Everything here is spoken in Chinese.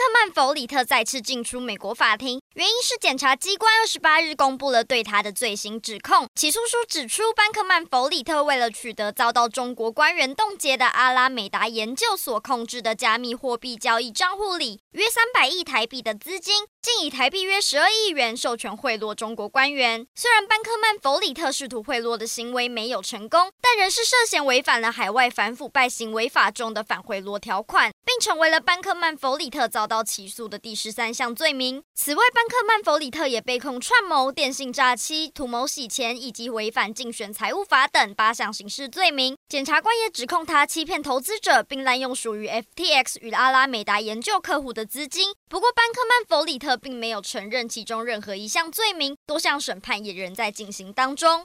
班克曼弗里特再次进出美国法庭，原因是检察机关二十八日公布了对他的罪行指控。起诉书指出，班克曼弗里特为了取得遭到中国官员冻结的阿拉美达研究所控制的加密货币交易账户里约三百亿台币的资金，竟以台币约十二亿元授权贿赂中国官员。虽然班克曼弗里特试图贿赂的行为没有成功，但仍是涉嫌违反了海外反腐败行为法中的反贿赂条款，并成为了班克曼弗里特遭到起诉的第十三项罪名。此外，班克曼弗里特也被控串谋、电信诈欺、图谋洗钱以及违反竞选财务法等八项刑事罪名。检察官也指控他欺骗投资者，并滥用属于 FTX 与阿拉美达研究客户的资金。不过，班克曼弗里特并没有承认其中任何一项罪名，多项审判也仍在进行当中。